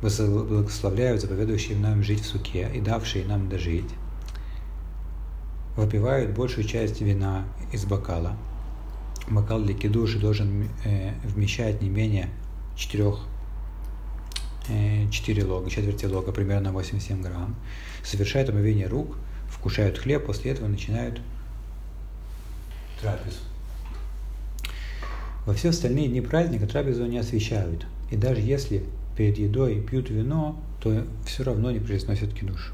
S1: благословляют заповедующие нам жить в суке и давшие нам дожить. Выпивают большую часть вина из бокала. Бокал для кидуши должен э, вмещать не менее 4 4 э, лога, четверти лога, примерно 87 грамм. Совершают омовение рук, вкушают хлеб, после этого начинают трапезу. Во все остальные дни праздника трапезу не освещают. И даже если перед едой пьют вино, то все равно не произносят кидуш.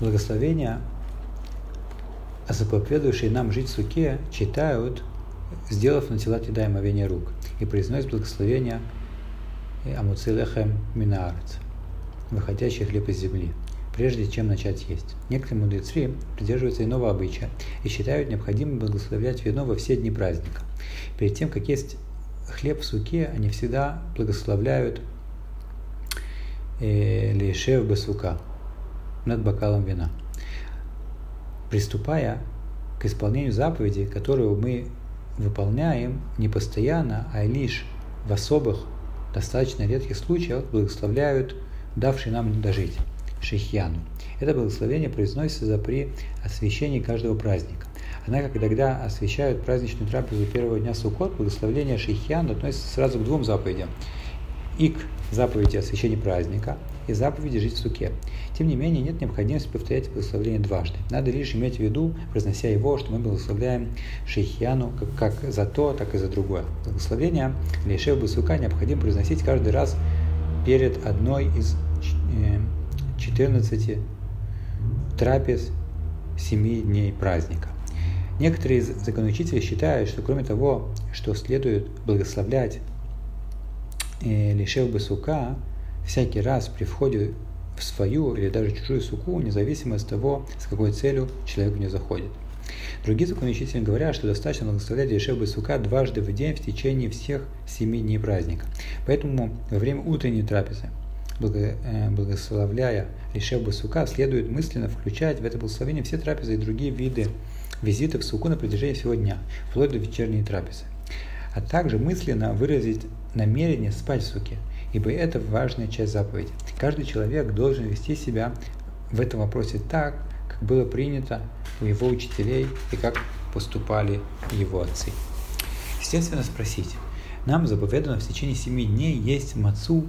S1: Благословения, заповедующие нам жить в суке, читают, сделав на тела еда и рук, и произносят благословение Амуцилехем Минаарец, выходящий хлеб из земли прежде чем начать есть. Некоторые мудрецы придерживаются иного обычая и считают необходимым благословлять вино во все дни праздника. Перед тем, как есть хлеб в суке, они всегда благословляют э, лишев басука над бокалом вина. Приступая к исполнению заповеди, которую мы выполняем не постоянно, а лишь в особых достаточно редких случаях благословляют давший нам дожить, Шейхьяну. Это благословение произносится при освящении каждого праздника. Однако, когда освещают праздничную трапезу первого дня Суккот, благословение Шейхьян относится сразу к двум заповедям. И к заповеди освящения праздника, и заповеди жить в суке. Тем не менее, нет необходимости повторять благословение дважды. Надо лишь иметь в виду, произнося его, что мы благословляем Шейхьяну как, как за то, так и за другое. Благословение Лейшев Басука необходимо произносить каждый раз перед одной из 14 э, трапез семи дней праздника. Некоторые законоучители считают, что кроме того, что следует благословлять э, Лишев Басука всякий раз при входе в свою или даже чужую суку, независимо от того, с какой целью человек в нее заходит. Другие законоучители говорят, что достаточно благословлять Лишев Басука дважды в день в течение всех семи дней праздника. Поэтому во время утренней трапезы Э, благословляя Лишебу Сука, следует мысленно включать в это благословение все трапезы и другие виды визитов в Суку на протяжении всего дня, вплоть до вечерней трапезы. А также мысленно выразить намерение спать в Суке, ибо это важная часть заповеди. Каждый человек должен вести себя в этом вопросе так, как было принято у его учителей и как поступали его отцы. Естественно, спросить, нам заповедано в течение семи дней есть мацу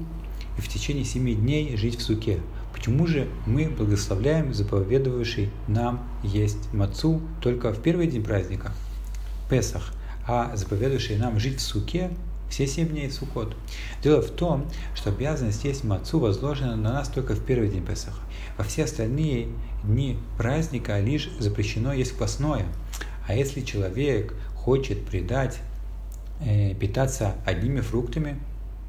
S1: и в течение семи дней жить в суке. Почему же мы благословляем заповедовавший нам есть мацу только в первый день праздника, Песах, а заповедующий нам жить в суке все семь дней в Суккот. Дело в том, что обязанность есть мацу возложена на нас только в первый день Песаха. Во все остальные дни праздника лишь запрещено есть квасное. А если человек хочет предать, э, питаться одними фруктами,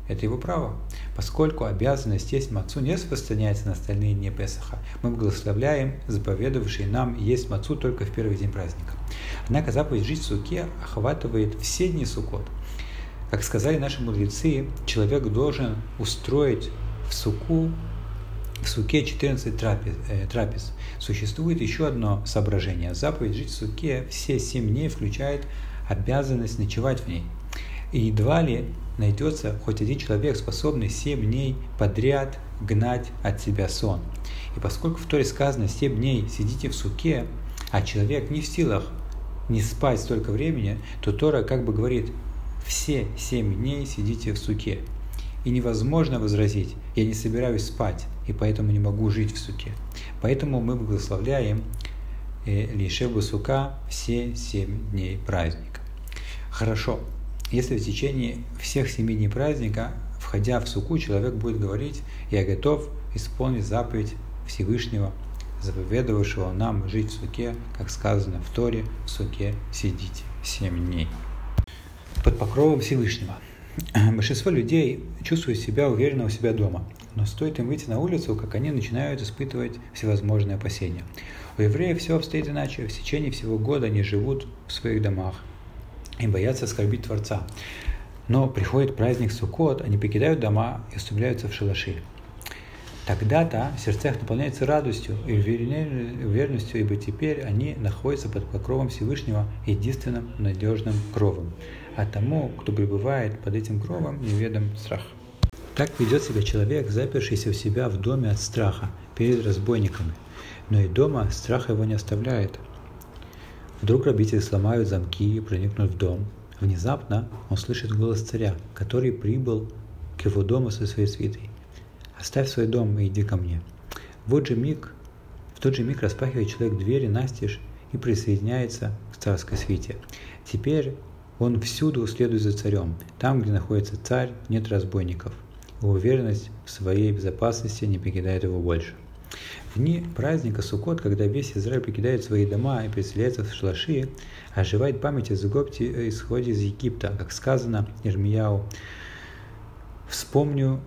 S1: это его право. Поскольку обязанность есть мацу не распространяется на остальные дни Песаха, мы благословляем заповедовавший нам есть мацу только в первый день праздника. Однако заповедь жить в суке охватывает все дни сукот. Как сказали наши мудрецы, человек должен устроить в суку в суке 14 трапез, э, трапез. Существует еще одно соображение. Заповедь жить в суке все 7 дней включает обязанность ночевать в ней. И едва ли найдется хоть один человек, способный семь дней подряд гнать от себя сон. И поскольку в Торе сказано «семь дней сидите в суке», а человек не в силах не спать столько времени, то Тора как бы говорит «все семь дней сидите в суке». И невозможно возразить «я не собираюсь спать, и поэтому не могу жить в суке». Поэтому мы благословляем э, Лишебу Сука все семь дней праздника. Хорошо, если в течение всех семи дней праздника, входя в суку, человек будет говорить «Я готов исполнить заповедь Всевышнего, заповедовавшего нам жить в суке, как сказано в Торе, в суке сидите семь дней». Под покровом Всевышнего. [CLEARS THROAT] Большинство людей чувствуют себя уверенно у себя дома, но стоит им выйти на улицу, как они начинают испытывать всевозможные опасения. У евреев все обстоит иначе. В течение всего года они живут в своих домах, и боятся оскорбить Творца. Но приходит праздник Суккот, они покидают дома и устремляются в шалаши. Тогда-то в сердцах наполняется радостью и уверенностью, ибо теперь они находятся под покровом Всевышнего единственным надежным кровом. А тому, кто пребывает под этим кровом, неведом страх. Так ведет себя человек, запершийся в себя в доме от страха перед разбойниками. Но и дома страх его не оставляет – Вдруг грабители сломают замки и проникнут в дом. Внезапно он слышит голос царя, который прибыл к его дому со своей свитой. «Оставь свой дом и иди ко мне». Вот же миг, в тот же миг распахивает человек двери настежь и присоединяется к царской свите. Теперь он всюду следует за царем. Там, где находится царь, нет разбойников. Уверенность в своей безопасности не покидает его больше. В дни праздника Суккот, когда весь Израиль покидает свои дома и переселяется в шалаши, оживает память о Зугопте исходе из Египта, как сказано Ирмияу. «Вспомню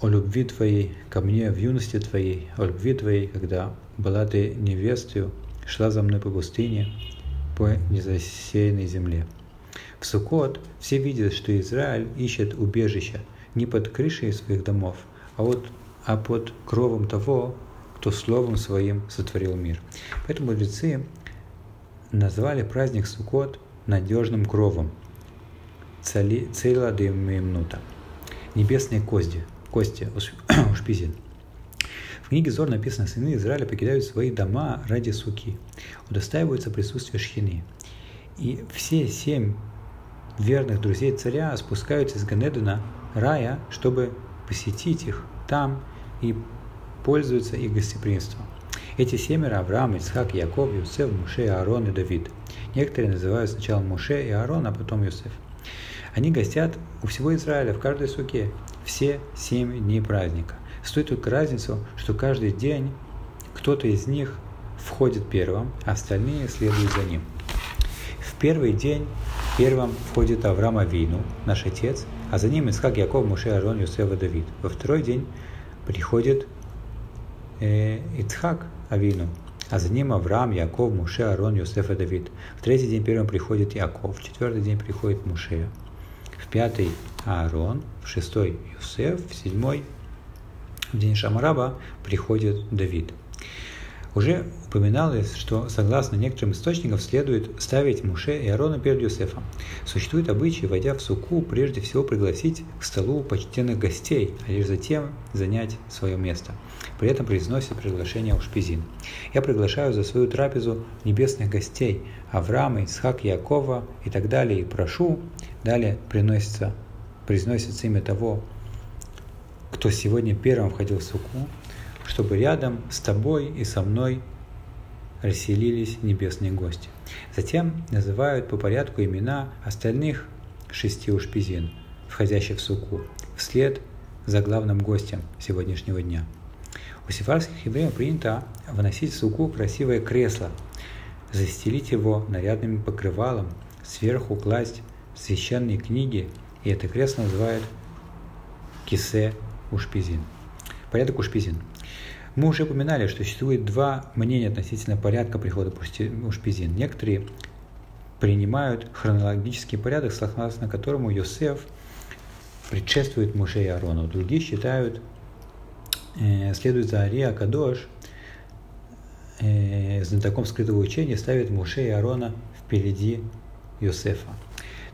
S1: о любви твоей ко мне в юности твоей, о любви твоей, когда была ты невестою, шла за мной по пустыне, по незасеянной земле». В Суккот все видят, что Израиль ищет убежища не под крышей своих домов, а, вот, а под кровом того, кто словом своим сотворил мир. Поэтому мудрецы назвали праздник Суккот надежным кровом. Цейла де Мемнута. небесные кости, кости [CLEARS THROAT] Ушпизин. В книге Зор написано, сыны Израиля покидают свои дома ради суки, удостаиваются присутствия шхины. И все семь верных друзей царя спускаются из Ганедана рая, чтобы посетить их там и пользуются их гостеприимством. Эти семеро – Авраам, Ицхак, Яков, Юсеф, Муше, Аарон и Давид. Некоторые называют сначала Муше и Аарон, а потом Юсеф. Они гостят у всего Израиля в каждой суке все семь дней праздника. Стоит только разницу, что каждый день кто-то из них входит первым, а остальные следуют за ним. В первый день первым входит Авраам Авину, наш отец, а за ним Исхак, Яков, Муше, Арон, Юсеф и Давид. Во второй день приходит Ицхак Авину, а за ним Авраам, Яков, Муше, Арон, Юсеф и Давид. В третий день первым приходит Яков, в четвертый день приходит Муше, в пятый Аарон, в шестой Юсеф, в седьмой в день Шамараба приходит Давид. Уже упоминалось, что согласно некоторым источникам следует ставить Муше и Аарона перед Юсефом. Существует обычай, войдя в суку, прежде всего пригласить к столу почтенных гостей, а лишь затем занять свое место. При этом произносит приглашение у шпизин. Я приглашаю за свою трапезу небесных гостей Авраама, Исхак, Якова и так далее, и прошу, далее приносится, произносится имя того, кто сегодня первым входил в суку, чтобы рядом с тобой и со мной расселились небесные гости. Затем называют по порядку имена остальных шести ушпизин, входящих в суку, вслед за главным гостем сегодняшнего дня. У сефарских евреев принято выносить в суку красивое кресло, застелить его нарядным покрывалом, сверху класть священные книги, и это кресло называют кисе ушпизин. Порядок ушпизин. Мы уже упоминали, что существует два мнения относительно порядка прихода ушпизин. Некоторые принимают хронологический порядок, согласно которому Йосеф предшествует Муше и Аарону. Другие считают, следует за Ария Кадош, э, знатоком скрытого учения, ставит Муше и Аарона впереди Йосефа.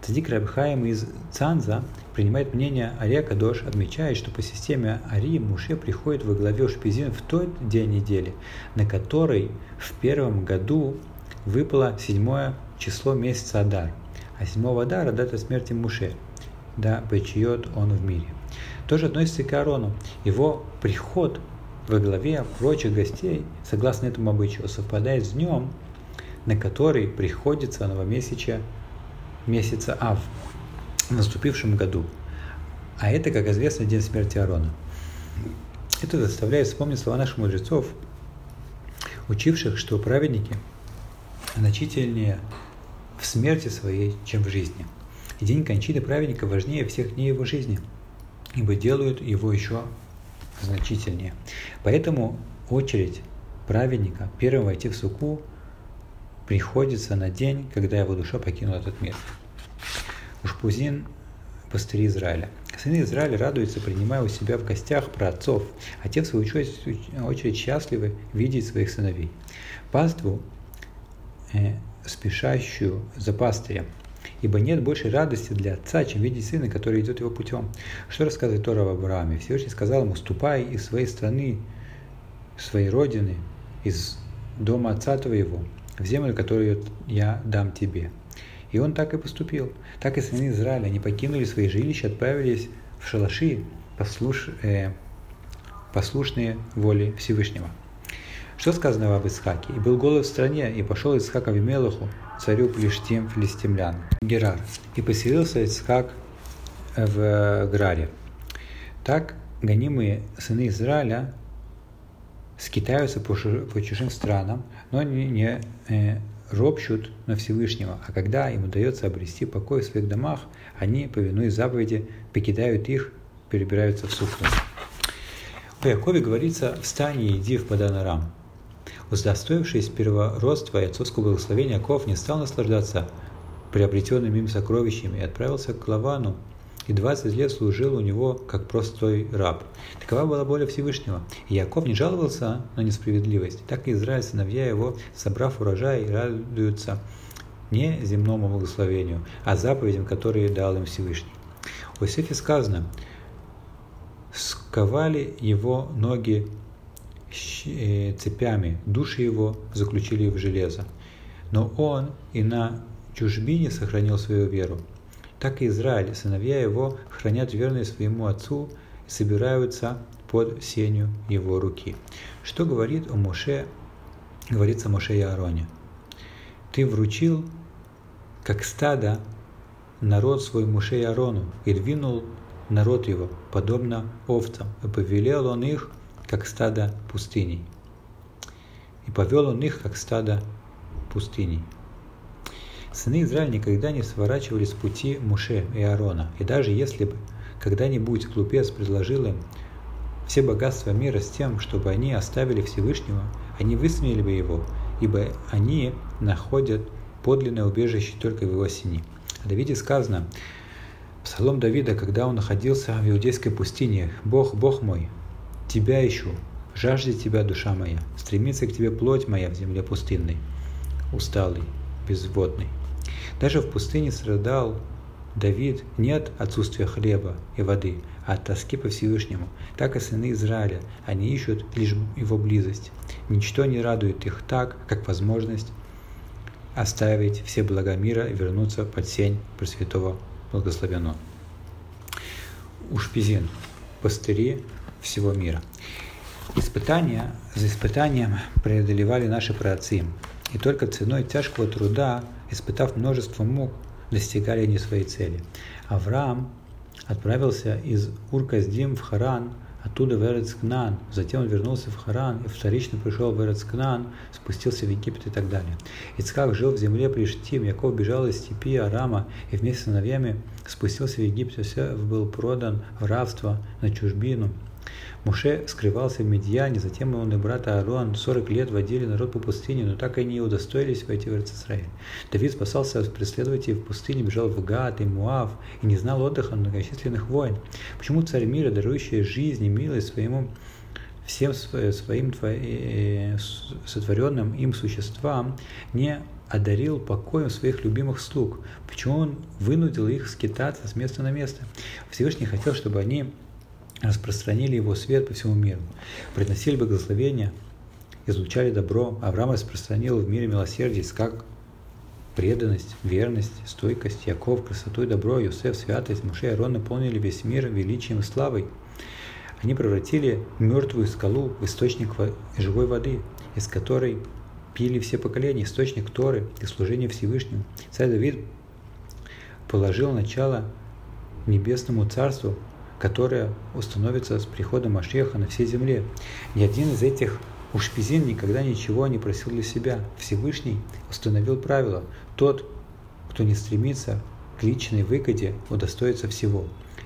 S1: Цадик Рабхаим из Цанза принимает мнение Ария Кадош, отмечает, что по системе Ари Муше приходит во главе Шпизин в тот день недели, на который в первом году выпало седьмое число месяца Адар, а седьмого Адара – дата смерти Муше, да почиет он в мире. Тоже относится и к Аарону. Его приход во главе прочих гостей, согласно этому обычаю, совпадает с днем, на который приходится новомесячие месяца Ав в наступившем году. А это, как известно, день смерти Аарона. Это заставляет вспомнить слова наших мудрецов, учивших, что праведники значительнее в смерти своей, чем в жизни. И день кончины праведника важнее всех дней его жизни, ибо делают его еще значительнее. Поэтому очередь праведника первым войти в суку приходится на день, когда его душа покинула этот мир. Ушпузин – пастыри Израиля. Сыны Израиля радуются, принимая у себя в гостях про отцов, а те, в свою очередь, счастливы видеть своих сыновей. Паству, э, спешащую за пастырем, ибо нет большей радости для отца, чем видеть сына, который идет его путем. Что рассказывает Тора об Аврааме? Всевышний сказал ему, ступай из своей страны, своей родины, из дома отца твоего, в землю, которую я дам тебе. И он так и поступил. Так и сыны Израиля, они покинули свои жилища, отправились в шалаши, послуш, э, послушные воле Всевышнего. Что сказано об Исхаке? «И был голод в стране, и пошел Исхак Авимелаху, царю Плештим филистимлян, Герар, и поселился Исхак в Граре. Так гонимые сыны Израиля скитаются по, по чужим странам, но не, не э, ропщут на Всевышнего, а когда им удается обрести покой в своих домах, они, повинуясь заповеди, покидают их, перебираются в суку. О Якове говорится «Встань и иди в Паданарам». Удостоившись первородства и отцовского благословения, Яков не стал наслаждаться приобретенными им сокровищами и отправился к Лавану, и 20 лет служил у него как простой раб. Такова была воля Всевышнего. И Яков не жаловался на несправедливость. Так и Израиль, сыновья его, собрав урожай, радуются не земному благословению, а заповедям, которые дал им Всевышний. У Иосифе сказано, сковали его ноги цепями, души его заключили в железо. Но он и на чужбине сохранил свою веру. Так и Израиль, сыновья его, хранят верность своему отцу и собираются под сенью его руки. Что говорит о Моше, говорится Моше и Аароне? Ты вручил, как стадо, народ свой Моше и Аарону, и двинул народ его, подобно овцам, и повелел он их, как стадо пустыней. И повел он их, как стадо пустыней. Сыны Израиля никогда не сворачивали с пути Муше и Аарона, и даже если бы когда-нибудь глупец предложил им все богатства мира с тем, чтобы они оставили Всевышнего, они высмеяли бы его, ибо они находят подлинное убежище только в его сине. О Давиде сказано, Псалом Давида, когда он находился в иудейской пустыне, «Бог, Бог мой, Тебя ищу, жаждет Тебя душа моя, стремится к Тебе плоть моя в земле пустынной, усталый, безводный». Даже в пустыне страдал Давид не от отсутствия хлеба и воды, а от тоски по Всевышнему. Так и сыны Израиля, они ищут лишь его близость. Ничто не радует их так, как возможность оставить все блага мира и вернуться под сень Пресвятого Благословенного. Ушпизин, пастыри всего мира. Испытания за испытанием преодолевали наши праотцы, и только ценой тяжкого труда, испытав множество мук, достигали они своей цели. Авраам отправился из Урказдим в Харан, оттуда в Эрецкнан, затем он вернулся в Харан и вторично пришел в Эрецкнан, спустился в Египет и так далее. Ицхак жил в земле Приштим, Яков бежал из степи Арама и вместе с сыновьями спустился в Египет, Иосиф был продан в рабство на чужбину, Муше скрывался в Медьяне, затем он и брат Аарон 40 лет водили народ по пустыне, но так и не удостоились войти в Израиль. Давид спасался от преследователей в пустыне, бежал в Гад и Муав и не знал отдыха многочисленных войн. Почему царь мира, дарующий жизнь и милость своему всем своим э, сотворенным им существам, не одарил покоем своих любимых слуг? Почему он вынудил их скитаться с места на место? Всевышний хотел, чтобы они распространили его свет по всему миру, приносили благословения, излучали добро. Авраам распространил в мире милосердие, как преданность, верность, стойкость, Яков, и добро, Юсеф, святость, Муше и Арон наполнили весь мир величием и славой. Они превратили мертвую скалу в источник живой воды, из которой пили все поколения, источник Торы и служения Всевышнему. Царь Давид положил начало небесному царству которая установится с приходом Машеха на всей земле. Ни один из этих Ушпизин никогда ничего не просил для себя. Всевышний установил правило. Тот, кто не стремится к личной выгоде, удостоится всего.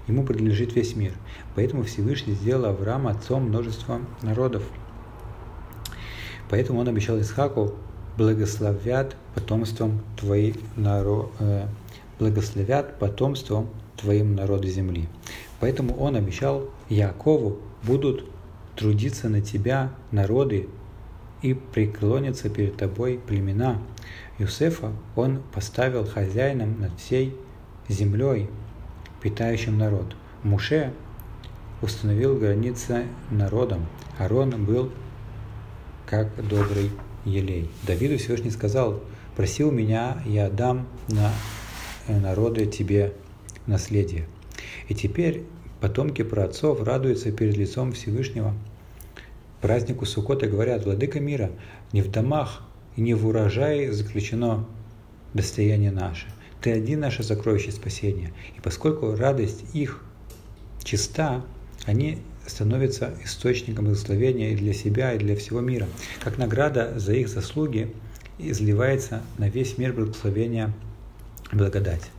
S1: Ему принадлежит весь мир. Поэтому Всевышний сделал Авраама отцом множества народов. Поэтому он обещал Исхаку благословят потомством твои наро... э, благословят потомством твоим народы земли. Поэтому он обещал Якову, будут трудиться на тебя народы и преклонятся перед тобой племена. Юсефа он поставил хозяином над всей землей, питающим народ. Муше установил границы народом. Арон был как добрый елей. Давиду Всевышний сказал, просил меня, я дам на народы тебе наследие. И теперь потомки праотцов радуются перед лицом Всевышнего. Празднику Суккота говорят, Владыка мира, не в домах и не в урожае заключено достояние наше. Ты один наше сокровище спасения. И поскольку радость их чиста, они становятся источником благословения и для себя, и для всего мира. Как награда за их заслуги изливается на весь мир благословения благодать.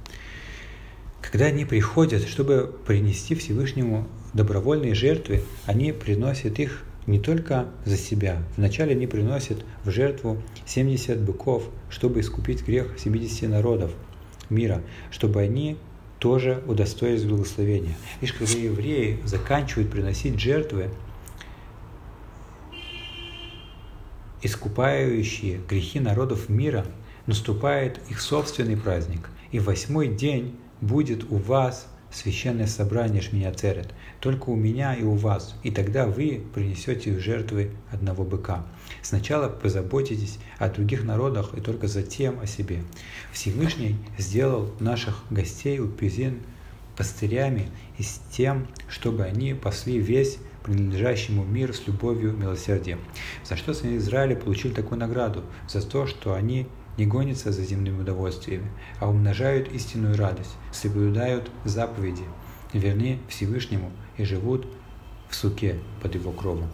S1: Когда они приходят, чтобы принести Всевышнему добровольные жертвы, они приносят их не только за себя. Вначале они приносят в жертву 70 быков, чтобы искупить грех 70 народов мира, чтобы они тоже удостоились благословения. Лишь когда евреи заканчивают приносить жертвы, искупающие грехи народов мира, наступает их собственный праздник. И восьмой день будет у вас священное собрание Шминяцерет, только у меня и у вас, и тогда вы принесете жертвы одного быка. Сначала позаботитесь о других народах и только затем о себе. Всевышний сделал наших гостей у Пизин пастырями и с тем, чтобы они пасли весь принадлежащему мир с любовью и милосердием. За что сыны Израиля получили такую награду? За то, что они не гонятся за земными удовольствиями, а умножают истинную радость, соблюдают заповеди, верны Всевышнему и живут в суке под его кровом.